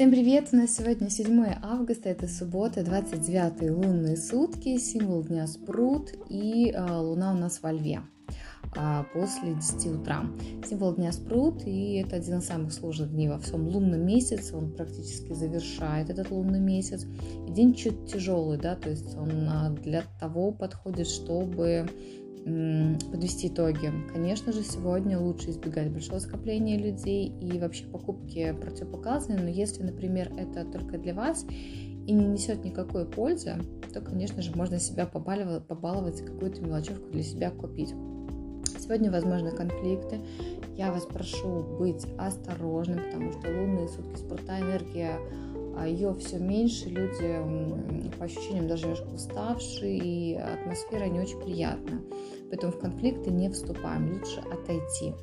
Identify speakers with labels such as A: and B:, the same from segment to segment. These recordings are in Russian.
A: Всем привет! У нас сегодня 7 августа, это суббота, 29 лунные сутки, символ дня Спрут и э, луна у нас во льве э, после 10 утра. Символ дня Спрут, и это один из самых сложных дней во всем лунном месяце, он практически завершает этот лунный месяц. И день чуть тяжелый, да, то есть он э, для того подходит, чтобы подвести итоги. Конечно же, сегодня лучше избегать большого скопления людей и вообще покупки противопоказаны, но если, например, это только для вас и не несет никакой пользы, то, конечно же, можно себя побаловать, побаловать какую-то мелочевку для себя купить. Сегодня возможны конфликты. Я вас прошу быть осторожным, потому что лунные сутки спорта энергия ее все меньше, люди по ощущениям даже немножко уставшие, и атмосфера не очень приятная. Поэтому в конфликты не вступаем, лучше отойти.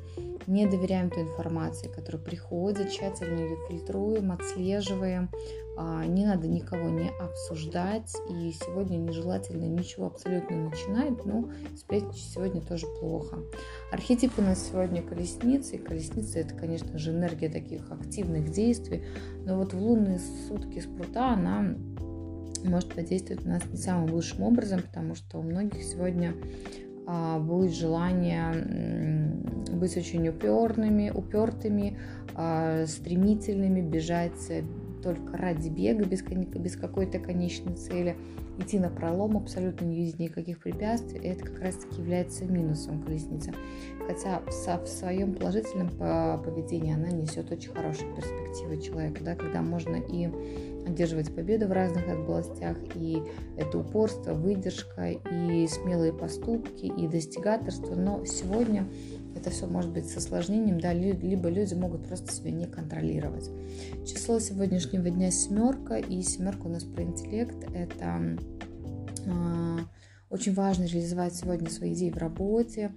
A: Не доверяем той информации, которая приходит, тщательно ее фильтруем, отслеживаем. А, не надо никого не обсуждать, и сегодня нежелательно ничего абсолютно начинать, но сплетничать сегодня тоже плохо. Архетип у нас сегодня колесница, и колесница это, конечно же, энергия таких активных действий, но вот в лунные сутки спрута она может подействовать на нас не самым лучшим образом, потому что у многих сегодня будет желание быть очень уперными, упертыми, а, стремительными, бежать только ради бега, без, без какой-то конечной цели, идти на пролом, абсолютно не видеть никаких препятствий, это как раз-таки является минусом колесницы. Хотя в, в своем положительном поведении она несет очень хорошие перспективы человека, да, когда можно и одерживать победу в разных областях, и это упорство, выдержка, и смелые поступки, и достигаторство, но сегодня это все может быть с осложнением, да, либо люди могут просто себя не контролировать. Число сегодняшнего дня семерка, и семерка у нас про интеллект. Это э, очень важно реализовать сегодня свои идеи в работе,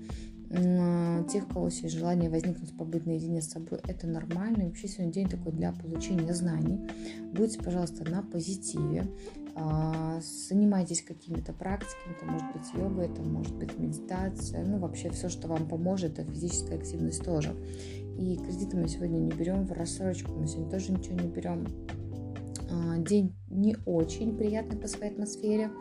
A: тех, у кого есть желание возникнуть, побыть наедине с собой, это нормально. И вообще сегодня день такой для получения знаний. Будьте, пожалуйста, на позитиве. А, занимайтесь какими-то практиками, это может быть йога, это может быть медитация, ну вообще все, что вам поможет, это физическая активность тоже. И кредиты мы сегодня не берем, в рассрочку мы сегодня тоже ничего не берем. А, день не очень приятный по своей атмосфере.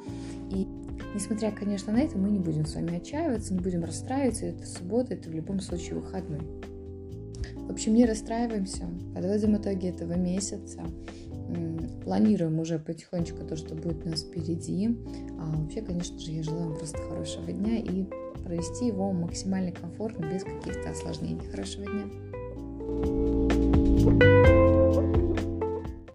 A: И несмотря, конечно, на это, мы не будем с вами отчаиваться, не будем расстраиваться. Это суббота, это в любом случае выходной. В общем, не расстраиваемся, подводим итоги этого месяца планируем уже потихонечку то, что будет у нас впереди. А вообще, конечно же, я желаю вам просто хорошего дня и провести его максимально комфортно, без каких-то осложнений. Хорошего дня!